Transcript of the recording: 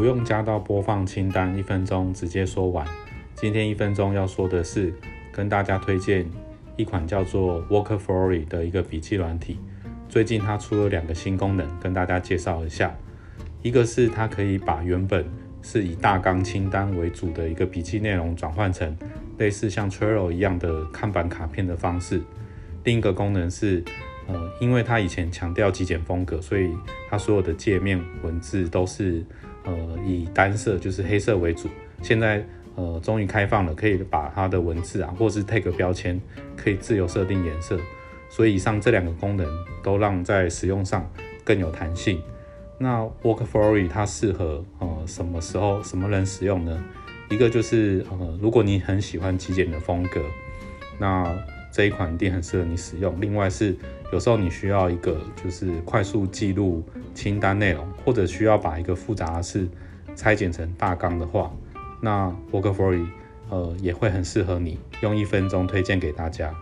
不用加到播放清单，一分钟直接说完。今天一分钟要说的是，跟大家推荐一款叫做 Workflowy 的一个笔记软体。最近它出了两个新功能，跟大家介绍一下。一个是它可以把原本是以大纲清单为主的一个笔记内容，转换成类似像 Trello 一样的看板卡片的方式。另一个功能是，呃，因为它以前强调极简风格，所以它所有的界面文字都是呃以单色，就是黑色为主。现在呃终于开放了，可以把它的文字啊，或是 tag 标签，可以自由设定颜色。所以以上这两个功能都让在使用上更有弹性。那 Workflowy 它适合呃什么时候什么人使用呢？一个就是呃如果你很喜欢极简的风格，那这一款一定很适合你使用。另外是有时候你需要一个就是快速记录清单内容，或者需要把一个复杂的事拆解成大纲的话，那 Workflowy 呃也会很适合你，用一分钟推荐给大家。